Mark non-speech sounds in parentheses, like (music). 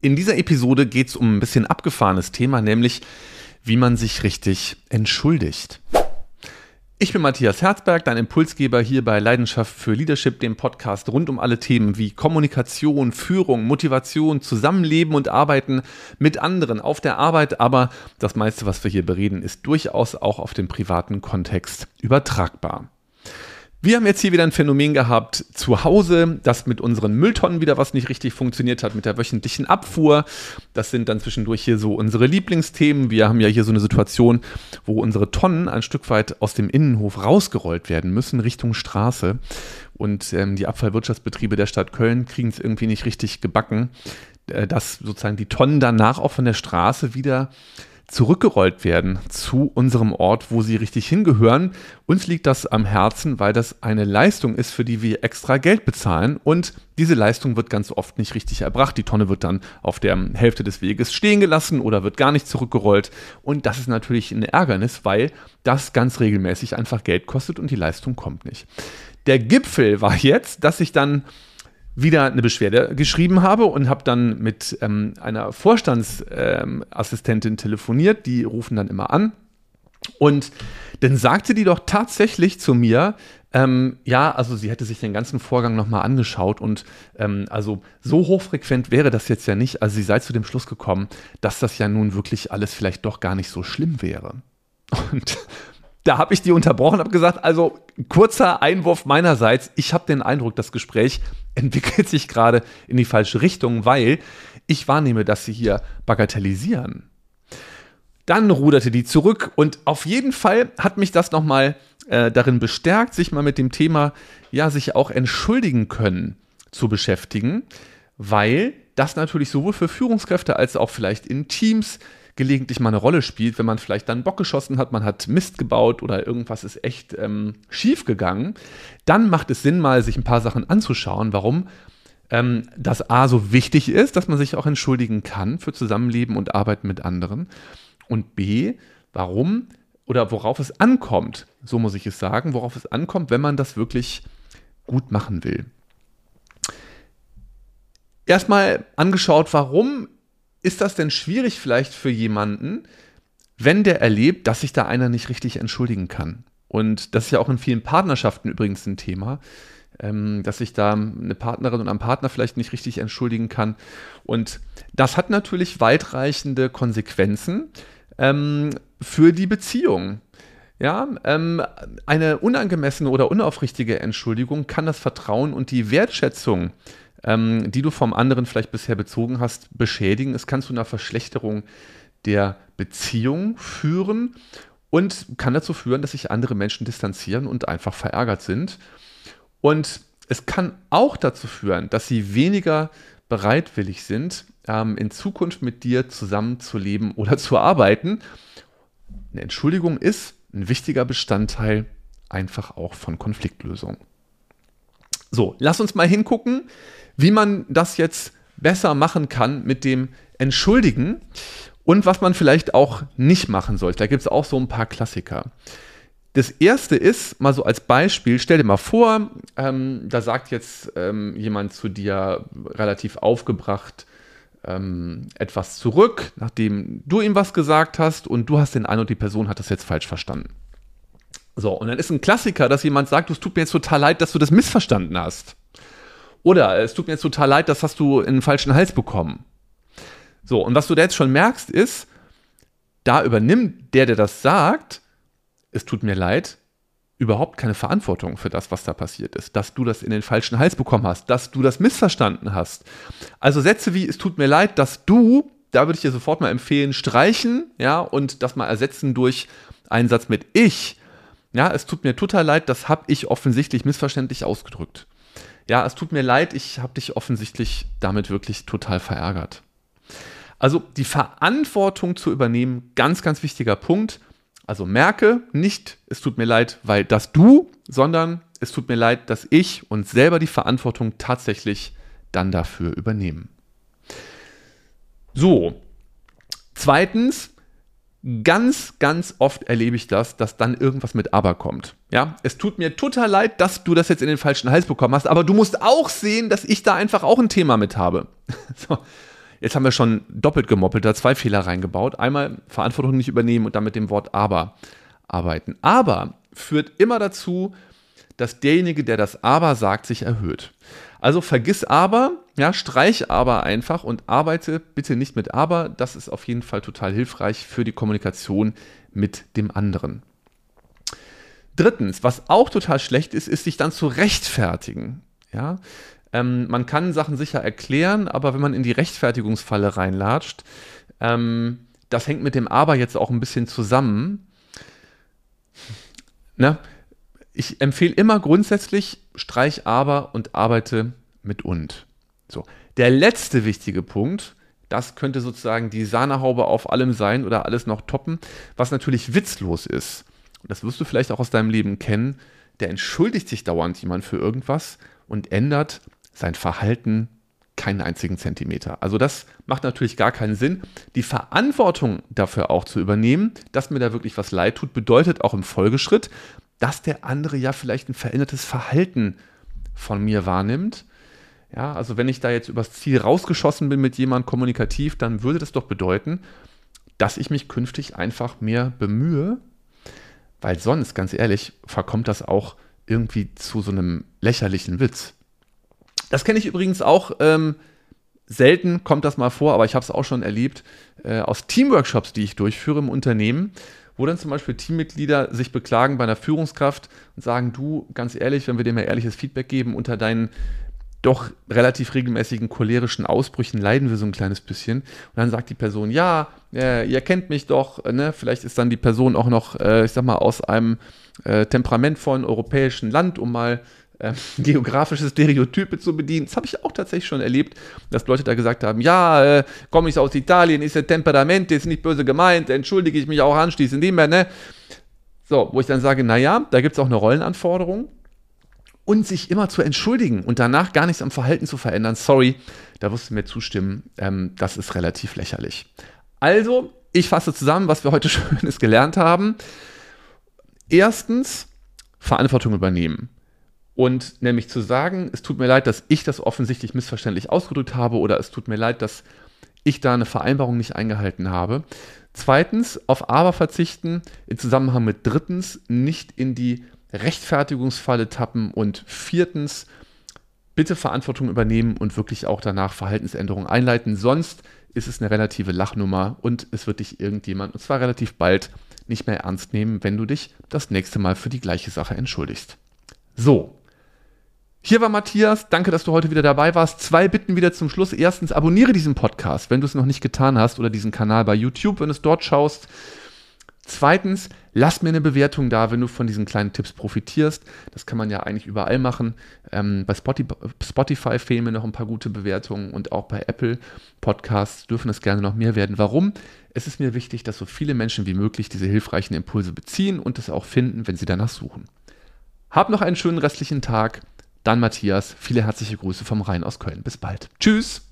In dieser Episode geht es um ein bisschen abgefahrenes Thema, nämlich wie man sich richtig entschuldigt. Ich bin Matthias Herzberg, dein Impulsgeber hier bei Leidenschaft für Leadership, dem Podcast rund um alle Themen wie Kommunikation, Führung, Motivation, Zusammenleben und Arbeiten mit anderen auf der Arbeit. Aber das meiste, was wir hier bereden, ist durchaus auch auf den privaten Kontext übertragbar. Wir haben jetzt hier wieder ein Phänomen gehabt zu Hause, dass mit unseren Mülltonnen wieder was nicht richtig funktioniert hat, mit der wöchentlichen Abfuhr. Das sind dann zwischendurch hier so unsere Lieblingsthemen. Wir haben ja hier so eine Situation, wo unsere Tonnen ein Stück weit aus dem Innenhof rausgerollt werden müssen, Richtung Straße. Und ähm, die Abfallwirtschaftsbetriebe der Stadt Köln kriegen es irgendwie nicht richtig gebacken, äh, dass sozusagen die Tonnen danach auch von der Straße wieder zurückgerollt werden zu unserem Ort, wo sie richtig hingehören. Uns liegt das am Herzen, weil das eine Leistung ist, für die wir extra Geld bezahlen und diese Leistung wird ganz oft nicht richtig erbracht. Die Tonne wird dann auf der Hälfte des Weges stehen gelassen oder wird gar nicht zurückgerollt und das ist natürlich ein Ärgernis, weil das ganz regelmäßig einfach Geld kostet und die Leistung kommt nicht. Der Gipfel war jetzt, dass ich dann wieder eine Beschwerde geschrieben habe und habe dann mit ähm, einer Vorstandsassistentin ähm, telefoniert. Die rufen dann immer an. Und dann sagte die doch tatsächlich zu mir, ähm, ja, also sie hätte sich den ganzen Vorgang nochmal angeschaut und ähm, also so hochfrequent wäre das jetzt ja nicht. Also sie sei zu dem Schluss gekommen, dass das ja nun wirklich alles vielleicht doch gar nicht so schlimm wäre. Und da habe ich die unterbrochen, habe gesagt, also kurzer Einwurf meinerseits. Ich habe den Eindruck, das Gespräch (laughs) entwickelt sich gerade in die falsche Richtung, weil ich wahrnehme, dass sie hier bagatellisieren. Dann ruderte die zurück und auf jeden Fall hat mich das nochmal äh, darin bestärkt, sich mal mit dem Thema, ja, sich auch entschuldigen können zu beschäftigen, weil das natürlich sowohl für Führungskräfte als auch vielleicht in Teams gelegentlich mal eine Rolle spielt, wenn man vielleicht dann Bock geschossen hat, man hat Mist gebaut oder irgendwas ist echt ähm, schief gegangen, dann macht es Sinn, mal sich ein paar Sachen anzuschauen, warum ähm, das A so wichtig ist, dass man sich auch entschuldigen kann für Zusammenleben und Arbeiten mit anderen und B, warum oder worauf es ankommt, so muss ich es sagen, worauf es ankommt, wenn man das wirklich gut machen will. Erstmal angeschaut, warum ist das denn schwierig vielleicht für jemanden, wenn der erlebt, dass sich da einer nicht richtig entschuldigen kann? Und das ist ja auch in vielen Partnerschaften übrigens ein Thema, ähm, dass sich da eine Partnerin und ein Partner vielleicht nicht richtig entschuldigen kann. Und das hat natürlich weitreichende Konsequenzen ähm, für die Beziehung. Ja, ähm, eine unangemessene oder unaufrichtige Entschuldigung kann das Vertrauen und die Wertschätzung ähm, die du vom anderen vielleicht bisher bezogen hast, beschädigen. Es kann zu einer Verschlechterung der Beziehung führen und kann dazu führen, dass sich andere Menschen distanzieren und einfach verärgert sind. Und es kann auch dazu führen, dass sie weniger bereitwillig sind, ähm, in Zukunft mit dir zusammenzuleben oder zu arbeiten. Eine Entschuldigung ist ein wichtiger Bestandteil einfach auch von Konfliktlösung. So, lass uns mal hingucken, wie man das jetzt besser machen kann mit dem Entschuldigen und was man vielleicht auch nicht machen sollte. Da gibt es auch so ein paar Klassiker. Das erste ist, mal so als Beispiel, stell dir mal vor, ähm, da sagt jetzt ähm, jemand zu dir relativ aufgebracht ähm, etwas zurück, nachdem du ihm was gesagt hast und du hast den Eindruck, die Person hat das jetzt falsch verstanden. So, und dann ist ein Klassiker, dass jemand sagt, es tut mir jetzt total leid, dass du das missverstanden hast. Oder es tut mir jetzt total leid, das hast du in den falschen Hals bekommen. So, und was du da jetzt schon merkst, ist, da übernimmt der, der das sagt, es tut mir leid, überhaupt keine Verantwortung für das, was da passiert ist, dass du das in den falschen Hals bekommen hast, dass du das missverstanden hast. Also Sätze wie es tut mir leid, dass du, da würde ich dir sofort mal empfehlen, streichen, ja, und das mal ersetzen durch einen Satz mit ich. Ja, es tut mir total leid, das habe ich offensichtlich missverständlich ausgedrückt ja, es tut mir leid, ich habe dich offensichtlich damit wirklich total verärgert. Also die Verantwortung zu übernehmen, ganz, ganz wichtiger Punkt. Also merke nicht, es tut mir leid, weil das du, sondern es tut mir leid, dass ich und selber die Verantwortung tatsächlich dann dafür übernehmen. So, zweitens, Ganz, ganz oft erlebe ich das, dass dann irgendwas mit aber kommt. Ja, es tut mir total leid, dass du das jetzt in den falschen Hals bekommen hast, aber du musst auch sehen, dass ich da einfach auch ein Thema mit habe. (laughs) so. jetzt haben wir schon doppelt gemoppelt, da zwei Fehler reingebaut. Einmal Verantwortung nicht übernehmen und dann mit dem Wort aber arbeiten. Aber führt immer dazu, dass derjenige, der das aber sagt, sich erhöht. Also vergiss aber, ja, streich aber einfach und arbeite bitte nicht mit aber. Das ist auf jeden Fall total hilfreich für die Kommunikation mit dem anderen. Drittens, was auch total schlecht ist, ist sich dann zu rechtfertigen. Ja, ähm, man kann Sachen sicher erklären, aber wenn man in die Rechtfertigungsfalle reinlatscht, ähm, das hängt mit dem Aber jetzt auch ein bisschen zusammen. Na, ich empfehle immer grundsätzlich, streich Aber und arbeite mit und. So. Der letzte wichtige Punkt, das könnte sozusagen die Sahnehaube auf allem sein oder alles noch toppen, was natürlich witzlos ist. Das wirst du vielleicht auch aus deinem Leben kennen. Der entschuldigt sich dauernd jemand für irgendwas und ändert sein Verhalten keinen einzigen Zentimeter. Also das macht natürlich gar keinen Sinn. Die Verantwortung dafür auch zu übernehmen, dass mir da wirklich was leid tut, bedeutet auch im Folgeschritt, dass der andere ja vielleicht ein verändertes Verhalten von mir wahrnimmt. Ja, also wenn ich da jetzt übers Ziel rausgeschossen bin mit jemandem kommunikativ, dann würde das doch bedeuten, dass ich mich künftig einfach mehr bemühe, weil sonst, ganz ehrlich, verkommt das auch irgendwie zu so einem lächerlichen Witz. Das kenne ich übrigens auch. Ähm, selten kommt das mal vor, aber ich habe es auch schon erlebt äh, aus Teamworkshops, die ich durchführe im Unternehmen, wo dann zum Beispiel Teammitglieder sich beklagen bei einer Führungskraft und sagen, du, ganz ehrlich, wenn wir dir mal ehrliches Feedback geben, unter deinen doch relativ regelmäßigen cholerischen Ausbrüchen leiden wir so ein kleines bisschen. Und dann sagt die Person, ja, äh, ihr kennt mich doch, äh, ne? vielleicht ist dann die Person auch noch, äh, ich sag mal, aus einem äh, temperamentvollen europäischen Land, um mal äh, (laughs) geografische Stereotype zu bedienen. Das habe ich auch tatsächlich schon erlebt, dass Leute da gesagt haben, ja, äh, komme ich aus Italien, ist der Temperament, ist nicht böse gemeint, entschuldige ich mich auch anschließend nicht mehr, ne? So, wo ich dann sage, naja, da gibt es auch eine Rollenanforderung und sich immer zu entschuldigen und danach gar nichts am Verhalten zu verändern, sorry, da wirst du mir zustimmen, ähm, das ist relativ lächerlich. Also, ich fasse zusammen, was wir heute (laughs) Schönes gelernt haben. Erstens, Verantwortung übernehmen. Und nämlich zu sagen, es tut mir leid, dass ich das offensichtlich missverständlich ausgedrückt habe oder es tut mir leid, dass ich da eine Vereinbarung nicht eingehalten habe. Zweitens, auf aber verzichten, im Zusammenhang mit drittens, nicht in die Rechtfertigungsfalle tappen und viertens, bitte Verantwortung übernehmen und wirklich auch danach Verhaltensänderungen einleiten. Sonst ist es eine relative Lachnummer und es wird dich irgendjemand, und zwar relativ bald, nicht mehr ernst nehmen, wenn du dich das nächste Mal für die gleiche Sache entschuldigst. So, hier war Matthias. Danke, dass du heute wieder dabei warst. Zwei Bitten wieder zum Schluss. Erstens, abonniere diesen Podcast, wenn du es noch nicht getan hast, oder diesen Kanal bei YouTube, wenn du es dort schaust. Zweitens, lass mir eine Bewertung da, wenn du von diesen kleinen Tipps profitierst. Das kann man ja eigentlich überall machen. Ähm, bei Spotify, Spotify fehlen mir noch ein paar gute Bewertungen und auch bei Apple Podcasts dürfen es gerne noch mehr werden. Warum? Es ist mir wichtig, dass so viele Menschen wie möglich diese hilfreichen Impulse beziehen und es auch finden, wenn sie danach suchen. Hab noch einen schönen restlichen Tag. Dann Matthias, viele herzliche Grüße vom Rhein aus Köln. Bis bald. Tschüss.